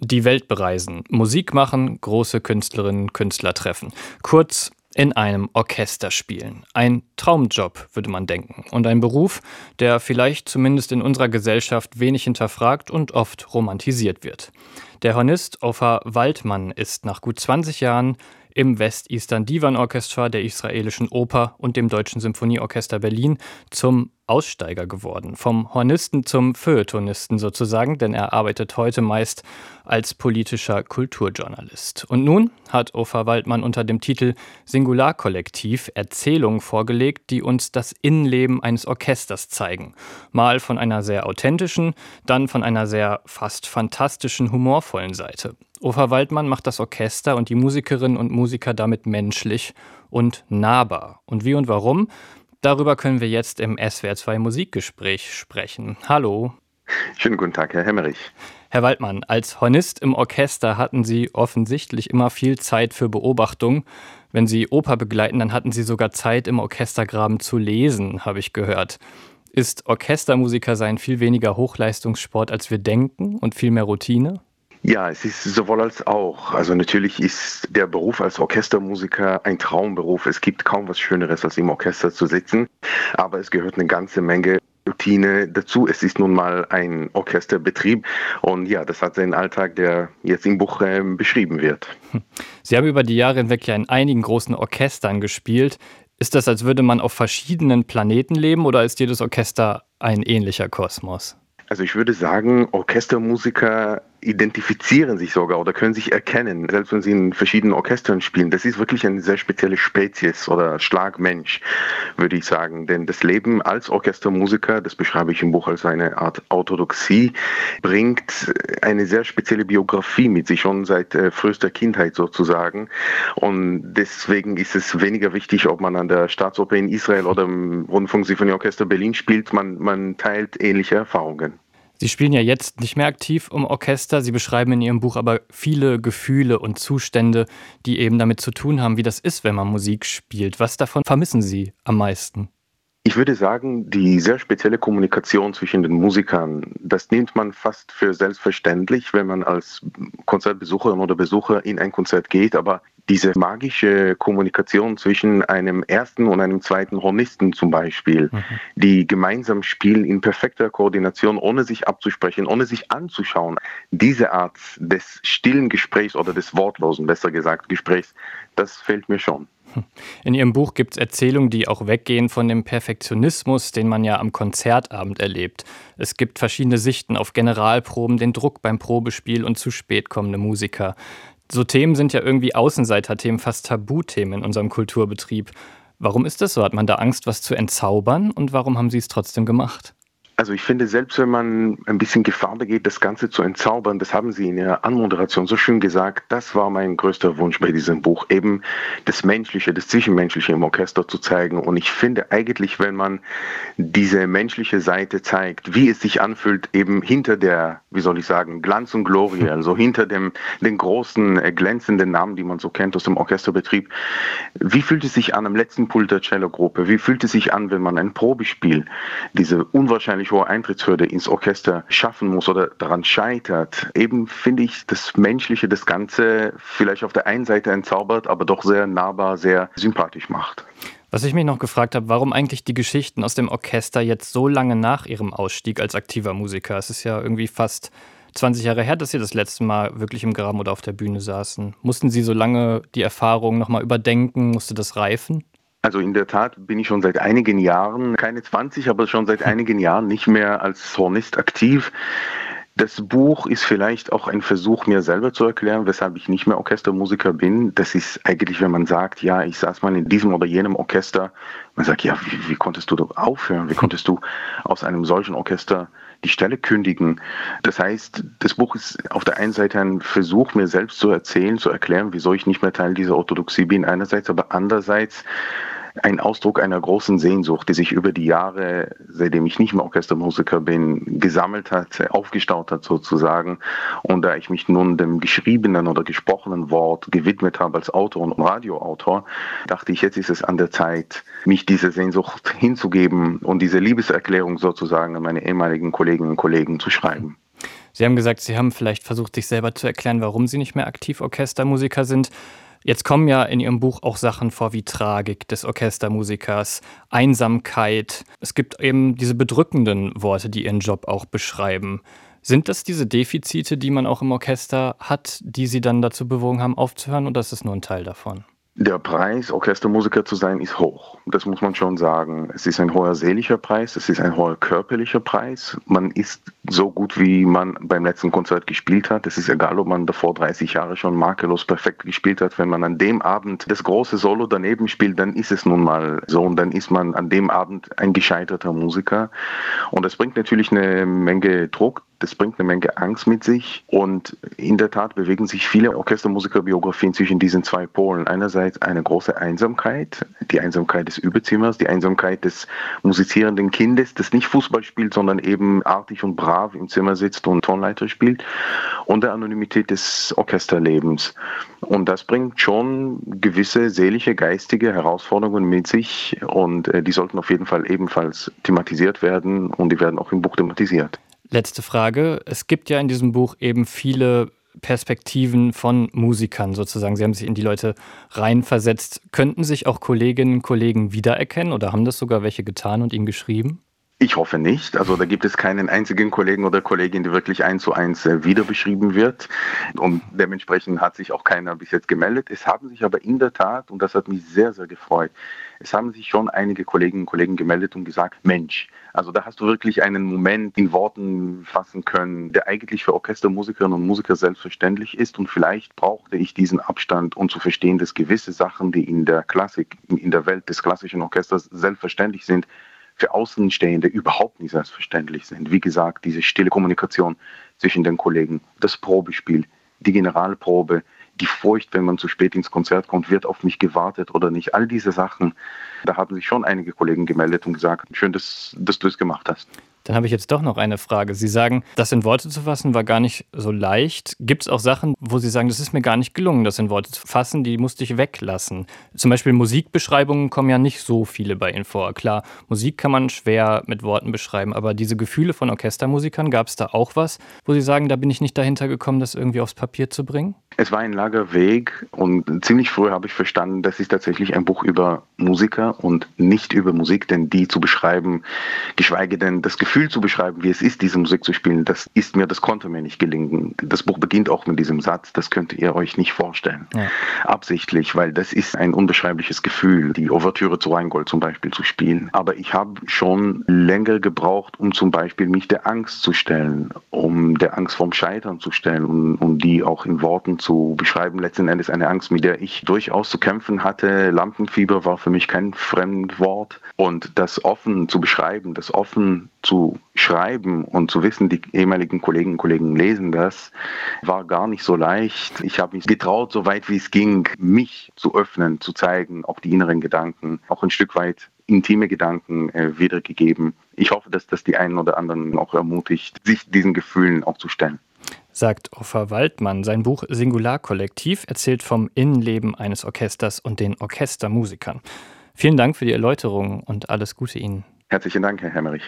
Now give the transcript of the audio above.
die Welt bereisen, Musik machen, große Künstlerinnen, Künstler treffen. Kurz in einem Orchester spielen. Ein Traumjob, würde man denken. Und ein Beruf, der vielleicht zumindest in unserer Gesellschaft wenig hinterfragt und oft romantisiert wird. Der Hornist Ofer Waldmann ist nach gut 20 Jahren im West-Eastern Divan Orchestra der israelischen Oper und dem Deutschen Symphonieorchester Berlin zum Aussteiger geworden. Vom Hornisten zum Feuilletonisten sozusagen, denn er arbeitet heute meist als politischer Kulturjournalist. Und nun hat Ofer Waldmann unter dem Titel Singularkollektiv Erzählungen vorgelegt, die uns das Innenleben eines Orchesters zeigen. Mal von einer sehr authentischen, dann von einer sehr fast fantastischen, humorvollen Seite. Ofer Waldmann macht das Orchester und die Musikerinnen und Musiker damit menschlich und nahbar. Und wie und warum? Darüber können wir jetzt im SWR2 Musikgespräch sprechen. Hallo. Schönen guten Tag, Herr Hemmerich. Herr Waldmann, als Hornist im Orchester hatten Sie offensichtlich immer viel Zeit für Beobachtung. Wenn Sie Oper begleiten, dann hatten Sie sogar Zeit, im Orchestergraben zu lesen, habe ich gehört. Ist Orchestermusiker sein viel weniger Hochleistungssport, als wir denken und viel mehr Routine? Ja, es ist sowohl als auch. Also natürlich ist der Beruf als Orchestermusiker ein Traumberuf. Es gibt kaum was Schöneres, als im Orchester zu sitzen. Aber es gehört eine ganze Menge Routine dazu. Es ist nun mal ein Orchesterbetrieb und ja, das hat seinen Alltag, der jetzt im Buch äh, beschrieben wird. Sie haben über die Jahre hinweg ja in einigen großen Orchestern gespielt. Ist das, als würde man auf verschiedenen Planeten leben oder ist jedes Orchester ein ähnlicher Kosmos? Also ich würde sagen, Orchestermusiker identifizieren sich sogar oder können sich erkennen, selbst wenn sie in verschiedenen Orchestern spielen. Das ist wirklich eine sehr spezielle Spezies oder Schlagmensch, würde ich sagen. Denn das Leben als Orchestermusiker, das beschreibe ich im Buch als eine Art Orthodoxie, bringt eine sehr spezielle Biografie mit sich, schon seit äh, frühester Kindheit sozusagen. Und deswegen ist es weniger wichtig, ob man an der Staatsoper in Israel oder im Rundfunksinfonieorchester Berlin spielt. Man, man teilt ähnliche Erfahrungen. Sie spielen ja jetzt nicht mehr aktiv im Orchester. Sie beschreiben in Ihrem Buch aber viele Gefühle und Zustände, die eben damit zu tun haben, wie das ist, wenn man Musik spielt. Was davon vermissen Sie am meisten? Ich würde sagen, die sehr spezielle Kommunikation zwischen den Musikern, das nimmt man fast für selbstverständlich, wenn man als Konzertbesucherin oder Besucher in ein Konzert geht. Aber diese magische Kommunikation zwischen einem ersten und einem zweiten Hornisten zum Beispiel, mhm. die gemeinsam spielen in perfekter Koordination, ohne sich abzusprechen, ohne sich anzuschauen, diese Art des stillen Gesprächs oder des wortlosen, besser gesagt, Gesprächs, das fehlt mir schon. In Ihrem Buch gibt es Erzählungen, die auch weggehen von dem Perfektionismus, den man ja am Konzertabend erlebt. Es gibt verschiedene Sichten auf Generalproben, den Druck beim Probespiel und zu spät kommende Musiker. So Themen sind ja irgendwie Außenseiterthemen, fast Tabuthemen in unserem Kulturbetrieb. Warum ist das so? Hat man da Angst, was zu entzaubern? Und warum haben Sie es trotzdem gemacht? Also ich finde, selbst wenn man ein bisschen Gefahr begeht, das Ganze zu entzaubern, das haben Sie in Ihrer Anmoderation so schön gesagt, das war mein größter Wunsch bei diesem Buch, eben das Menschliche, das Zwischenmenschliche im Orchester zu zeigen. Und ich finde eigentlich, wenn man diese menschliche Seite zeigt, wie es sich anfühlt, eben hinter der, wie soll ich sagen, Glanz und Glorie, also hinter dem, den großen, äh, glänzenden Namen, die man so kennt aus dem Orchesterbetrieb, wie fühlt es sich an am letzten Pult der Cello-Gruppe? Wie fühlt es sich an, wenn man ein Probespiel, diese unwahrscheinlich hohe Eintrittshürde ins Orchester schaffen muss oder daran scheitert, eben finde ich das Menschliche, das Ganze vielleicht auf der einen Seite entzaubert, aber doch sehr nahbar, sehr sympathisch macht. Was ich mich noch gefragt habe, warum eigentlich die Geschichten aus dem Orchester jetzt so lange nach Ihrem Ausstieg als aktiver Musiker? Es ist ja irgendwie fast 20 Jahre her, dass Sie das letzte Mal wirklich im Graben oder auf der Bühne saßen. Mussten Sie so lange die Erfahrung nochmal überdenken? Musste das reifen? Also in der Tat bin ich schon seit einigen Jahren, keine 20, aber schon seit einigen Jahren nicht mehr als Hornist aktiv. Das Buch ist vielleicht auch ein Versuch, mir selber zu erklären, weshalb ich nicht mehr Orchestermusiker bin. Das ist eigentlich, wenn man sagt, ja, ich saß mal in diesem oder jenem Orchester, man sagt, ja, wie, wie konntest du aufhören? Wie konntest du aus einem solchen Orchester die Stelle kündigen. Das heißt, das Buch ist auf der einen Seite ein Versuch, mir selbst zu erzählen, zu erklären, wieso ich nicht mehr Teil dieser Orthodoxie bin, einerseits, aber andererseits ein Ausdruck einer großen Sehnsucht, die sich über die Jahre, seitdem ich nicht mehr Orchestermusiker bin, gesammelt hat, aufgestaut hat sozusagen. Und da ich mich nun dem geschriebenen oder gesprochenen Wort gewidmet habe als Autor und Radioautor, dachte ich, jetzt ist es an der Zeit, mich dieser Sehnsucht hinzugeben und diese Liebeserklärung sozusagen an meine ehemaligen Kolleginnen und Kollegen zu schreiben. Sie haben gesagt, Sie haben vielleicht versucht, sich selber zu erklären, warum Sie nicht mehr aktiv Orchestermusiker sind. Jetzt kommen ja in Ihrem Buch auch Sachen vor wie Tragik des Orchestermusikers, Einsamkeit. Es gibt eben diese bedrückenden Worte, die Ihren Job auch beschreiben. Sind das diese Defizite, die man auch im Orchester hat, die Sie dann dazu bewogen haben, aufzuhören, oder ist es nur ein Teil davon? Der Preis, Orchestermusiker zu sein, ist hoch. Das muss man schon sagen. Es ist ein hoher seelischer Preis, es ist ein hoher körperlicher Preis. Man ist so gut, wie man beim letzten Konzert gespielt hat. Es ist egal, ob man davor 30 Jahre schon makellos perfekt gespielt hat. Wenn man an dem Abend das große Solo daneben spielt, dann ist es nun mal so und dann ist man an dem Abend ein gescheiterter Musiker. Und das bringt natürlich eine Menge Druck das bringt eine Menge Angst mit sich und in der Tat bewegen sich viele Orchestermusikerbiografien zwischen diesen zwei Polen. Einerseits eine große Einsamkeit, die Einsamkeit des Überzimmers, die Einsamkeit des musizierenden Kindes, das nicht Fußball spielt, sondern eben artig und brav im Zimmer sitzt und Tonleiter spielt und der Anonymität des Orchesterlebens. Und das bringt schon gewisse seelische, geistige Herausforderungen mit sich und äh, die sollten auf jeden Fall ebenfalls thematisiert werden und die werden auch im Buch thematisiert. Letzte Frage. Es gibt ja in diesem Buch eben viele Perspektiven von Musikern sozusagen. Sie haben sich in die Leute reinversetzt. Könnten sich auch Kolleginnen und Kollegen wiedererkennen oder haben das sogar welche getan und ihnen geschrieben? Ich hoffe nicht. Also da gibt es keinen einzigen Kollegen oder Kollegin, die wirklich eins zu eins äh, wieder beschrieben wird. Und dementsprechend hat sich auch keiner bis jetzt gemeldet. Es haben sich aber in der Tat, und das hat mich sehr, sehr gefreut, es haben sich schon einige Kolleginnen und Kollegen gemeldet und gesagt, Mensch, also da hast du wirklich einen Moment in Worten fassen können, der eigentlich für Orchestermusikerinnen und Musiker selbstverständlich ist. Und vielleicht brauchte ich diesen Abstand, um zu verstehen, dass gewisse Sachen, die in der Klassik, in der Welt des klassischen Orchesters selbstverständlich sind, für Außenstehende überhaupt nicht selbstverständlich sind. Wie gesagt, diese stille Kommunikation zwischen den Kollegen, das Probespiel, die Generalprobe, die Furcht, wenn man zu spät ins Konzert kommt, wird auf mich gewartet oder nicht. All diese Sachen, da haben sich schon einige Kollegen gemeldet und gesagt, schön, dass, dass du es gemacht hast. Dann habe ich jetzt doch noch eine Frage. Sie sagen, das in Worte zu fassen war gar nicht so leicht. Gibt es auch Sachen, wo Sie sagen, das ist mir gar nicht gelungen, das in Worte zu fassen, die musste ich weglassen? Zum Beispiel Musikbeschreibungen kommen ja nicht so viele bei Ihnen vor. Klar, Musik kann man schwer mit Worten beschreiben, aber diese Gefühle von Orchestermusikern, gab es da auch was, wo Sie sagen, da bin ich nicht dahinter gekommen, das irgendwie aufs Papier zu bringen? Es war ein langer Weg und ziemlich früh habe ich verstanden, das ist tatsächlich ein Buch über Musiker und nicht über Musik, denn die zu beschreiben, geschweige denn das Gefühl zu beschreiben, wie es ist, diese Musik zu spielen, das ist mir, das konnte mir nicht gelingen. Das Buch beginnt auch mit diesem Satz, das könnt ihr euch nicht vorstellen. Ja. Absichtlich, weil das ist ein unbeschreibliches Gefühl, die Ouvertüre zu Rheingold zum Beispiel zu spielen. Aber ich habe schon länger gebraucht, um zum Beispiel mich der Angst zu stellen, um der Angst vom Scheitern zu stellen und um die auch in Worten zu beschreiben. Letzten Endes eine Angst, mit der ich durchaus zu kämpfen hatte. Lampenfieber war für mich kein Fremdwort. Und das offen zu beschreiben, das offen zu schreiben und zu wissen, die ehemaligen Kolleginnen und Kollegen lesen das, war gar nicht so leicht. Ich habe mich getraut, so weit wie es ging, mich zu öffnen, zu zeigen, auch die inneren Gedanken, auch ein Stück weit intime Gedanken äh, wiedergegeben. Ich hoffe, dass das die einen oder anderen auch ermutigt, sich diesen Gefühlen auch zu stellen sagt Offa Waldmann. Sein Buch Singularkollektiv erzählt vom Innenleben eines Orchesters und den Orchestermusikern. Vielen Dank für die Erläuterung und alles Gute Ihnen. Herzlichen Dank, Herr Hemmerich.